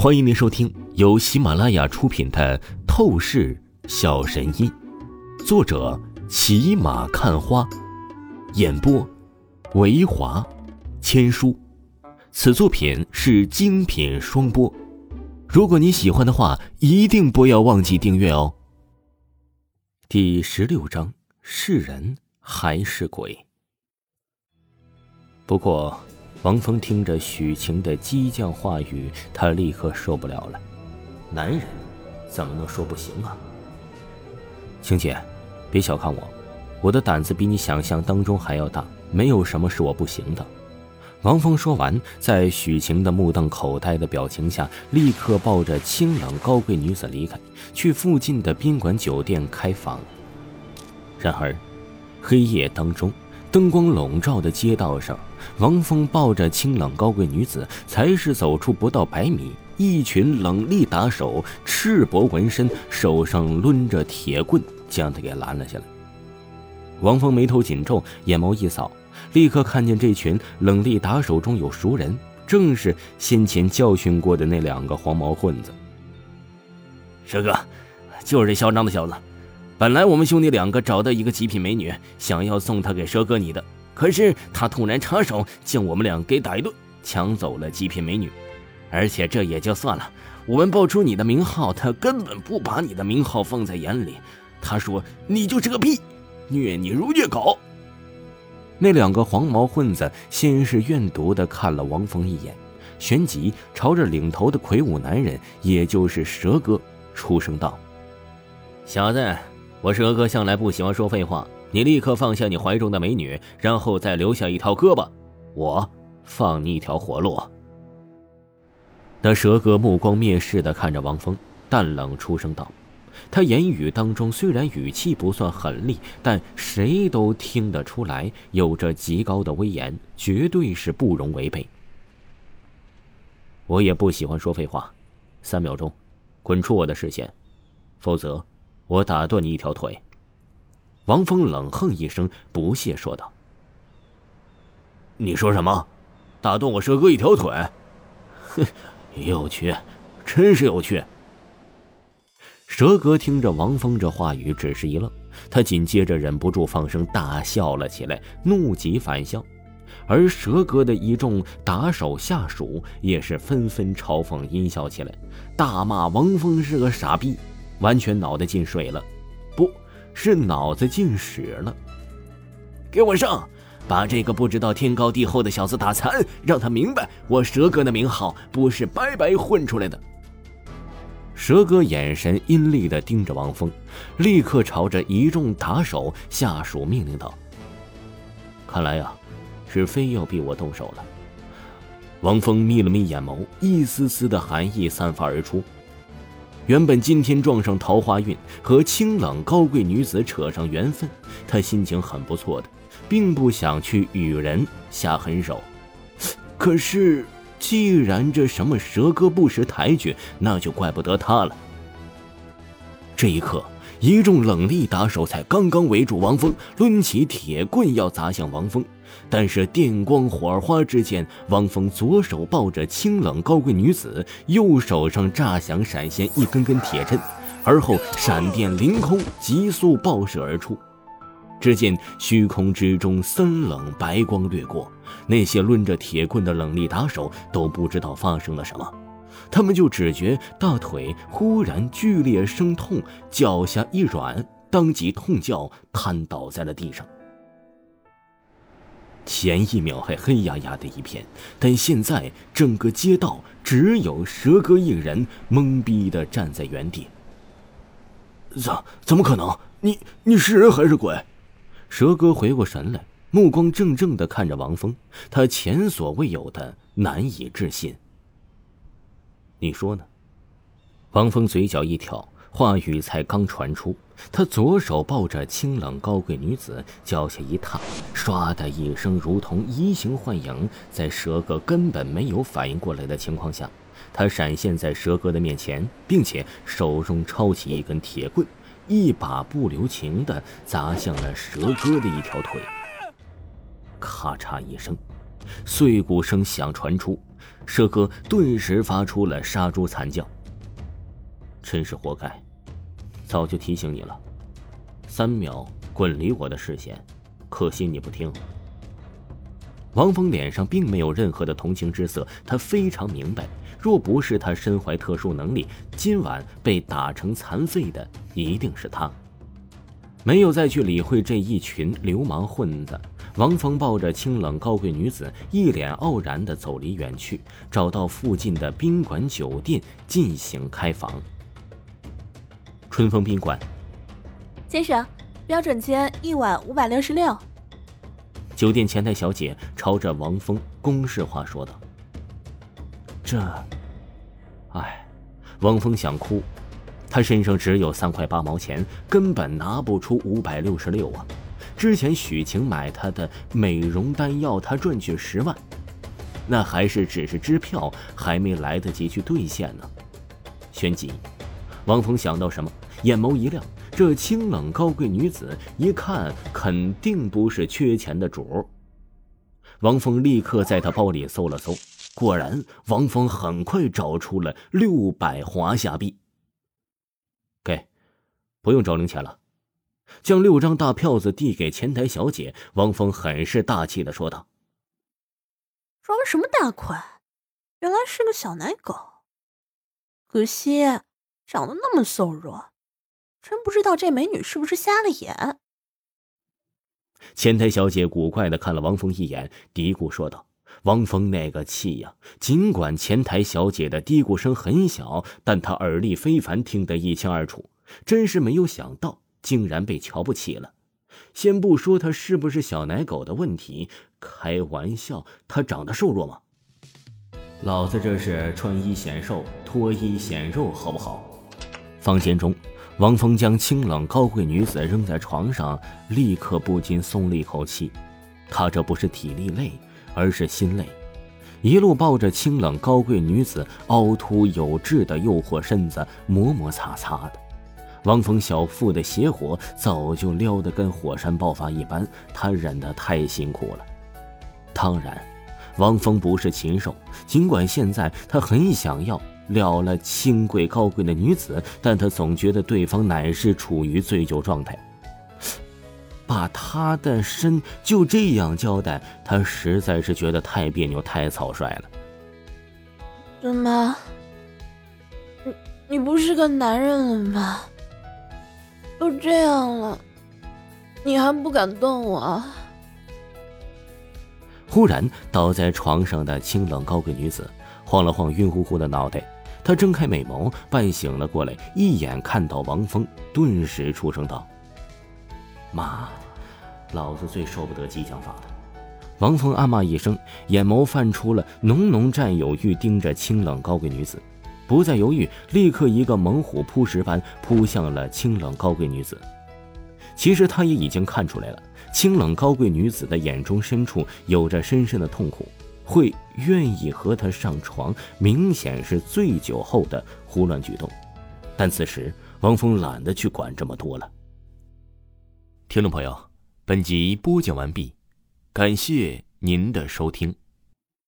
欢迎您收听由喜马拉雅出品的《透视小神医》，作者骑马看花，演播维华千书。此作品是精品双播。如果你喜欢的话，一定不要忘记订阅哦。第十六章：是人还是鬼？不过。王峰听着许晴的激将话语，他立刻受不了了。男人怎么能说不行啊？晴姐，别小看我，我的胆子比你想象当中还要大，没有什么是我不行的。王峰说完，在许晴的目瞪口呆的表情下，立刻抱着清冷高贵女子离开，去附近的宾馆酒店开房。然而，黑夜当中。灯光笼罩的街道上，王峰抱着清冷高贵女子，才是走出不到百米，一群冷厉打手赤膊纹身，手上抡着铁棍，将他给拦了下来。王峰眉头紧皱，眼眸一扫，立刻看见这群冷厉打手中有熟人，正是先前教训过的那两个黄毛混子。蛇哥，就是这嚣张的小子。本来我们兄弟两个找到一个极品美女，想要送她给蛇哥你的，可是他突然插手，将我们俩给打一顿，抢走了极品美女。而且这也就算了，我们报出你的名号，他根本不把你的名号放在眼里。他说你就是个屁，虐你如虐狗。那两个黄毛混子先是怨毒的看了王峰一眼，旋即朝着领头的魁梧男人，也就是蛇哥，出声道：“小子。”我蛇哥向来不喜欢说废话，你立刻放下你怀中的美女，然后再留下一条胳膊，我放你一条活路。那蛇哥目光蔑视的看着王峰，淡冷出声道：“他言语当中虽然语气不算狠厉，但谁都听得出来，有着极高的威严，绝对是不容违背。”我也不喜欢说废话，三秒钟，滚出我的视线，否则。我打断你一条腿。”王峰冷哼一声，不屑说道。“你说什么？打断我蛇哥一条腿？哼，有趣，真是有趣。”蛇哥听着王峰这话语，只是一愣，他紧接着忍不住放声大笑了起来，怒极反笑。而蛇哥的一众打手下属也是纷纷嘲讽阴笑起来，大骂王峰是个傻逼。完全脑袋进水了，不是脑子进屎了。给我上，把这个不知道天高地厚的小子打残，让他明白我蛇哥的名号不是白白混出来的。蛇哥眼神阴厉的盯着王峰，立刻朝着一众打手下属命令道：“看来呀，是非要逼我动手了。”王峰眯了眯眼眸，一丝丝的寒意散发而出。原本今天撞上桃花运，和清冷高贵女子扯上缘分，他心情很不错的，并不想去与人下狠手。可是，既然这什么蛇哥不识抬举，那就怪不得他了。这一刻，一众冷力打手才刚刚围住王峰，抡起铁棍要砸向王峰。但是电光火花之间，汪峰左手抱着清冷高贵女子，右手上炸响闪现一根根铁针，而后闪电凌空，急速爆射而出。只见虚空之中森冷白光掠过，那些抡着铁棍的冷力打手都不知道发生了什么，他们就只觉大腿忽然剧烈生痛，脚下一软，当即痛叫，瘫倒在了地上。前一秒还黑压压的一片，但现在整个街道只有蛇哥一人懵逼的站在原地。怎怎么可能？你你是人还是鬼？蛇哥回过神来，目光怔怔的看着王峰，他前所未有的难以置信。你说呢？王峰嘴角一挑。话语才刚传出，他左手抱着清冷高贵女子，脚下一踏，唰的一声，如同移形换影，在蛇哥根本没有反应过来的情况下，他闪现在蛇哥的面前，并且手中抄起一根铁棍，一把不留情的砸向了蛇哥的一条腿。咔嚓一声，碎骨声响传出，蛇哥顿时发出了杀猪惨叫。真是活该，早就提醒你了，三秒滚离我的视线，可惜你不听。王峰脸上并没有任何的同情之色，他非常明白，若不是他身怀特殊能力，今晚被打成残废的一定是他。没有再去理会这一群流氓混子，王峰抱着清冷高贵女子，一脸傲然的走离远去，找到附近的宾馆酒店进行开房。春风宾馆，先生，标准间一晚五百六十六。酒店前台小姐朝着王峰公式化说道：“这，哎，王峰想哭。”他身上只有三块八毛钱，根本拿不出五百六十六啊！之前许晴买他的美容丹要他赚取十万，那还是只是支票，还没来得及去兑现呢。旋即，王峰想到什么，眼眸一亮，这清冷高贵女子一看肯定不是缺钱的主。王峰立刻在他包里搜了搜，果然，王峰很快找出了六百华夏币。给，不用找零钱了。将六张大票子递给前台小姐，王峰很是大气的说道：“装什么大款？原来是个小奶狗。可惜长得那么瘦弱，真不知道这美女是不是瞎了眼。”前台小姐古怪的看了王峰一眼，嘀咕说道：“王峰那个气呀！尽管前台小姐的嘀咕声很小，但她耳力非凡，听得一清二楚。真是没有想到，竟然被瞧不起了。先不说他是不是小奶狗的问题，开玩笑，他长得瘦弱吗？老子这是穿衣显瘦，脱衣显肉，好不好？房间中，王峰将清冷高贵女子扔在床上，立刻不禁松了一口气。他这不是体力累。而是心累，一路抱着清冷高贵女子凹凸有致的诱惑身子，磨磨擦擦的。王峰小腹的邪火早就撩得跟火山爆发一般，他忍得太辛苦了。当然，王峰不是禽兽，尽管现在他很想要了了清贵高贵的女子，但他总觉得对方乃是处于醉酒状态。把他的身就这样交代，他实在是觉得太别扭、太草率了。怎么？你你不是个男人了吗？都这样了，你还不敢动我？忽然倒在床上的清冷高贵女子晃了晃晕乎乎的脑袋，她睁开美眸，半醒了过来，一眼看到王峰，顿时出声道。妈，老子最受不得激将法的。王峰暗骂一声，眼眸泛出了浓浓占有欲，盯着清冷高贵女子，不再犹豫，立刻一个猛虎扑食般扑向了清冷高贵女子。其实他也已经看出来了，清冷高贵女子的眼中深处有着深深的痛苦，会愿意和他上床，明显是醉酒后的胡乱举动。但此时王峰懒得去管这么多了。听众朋友，本集播讲完毕，感谢您的收听。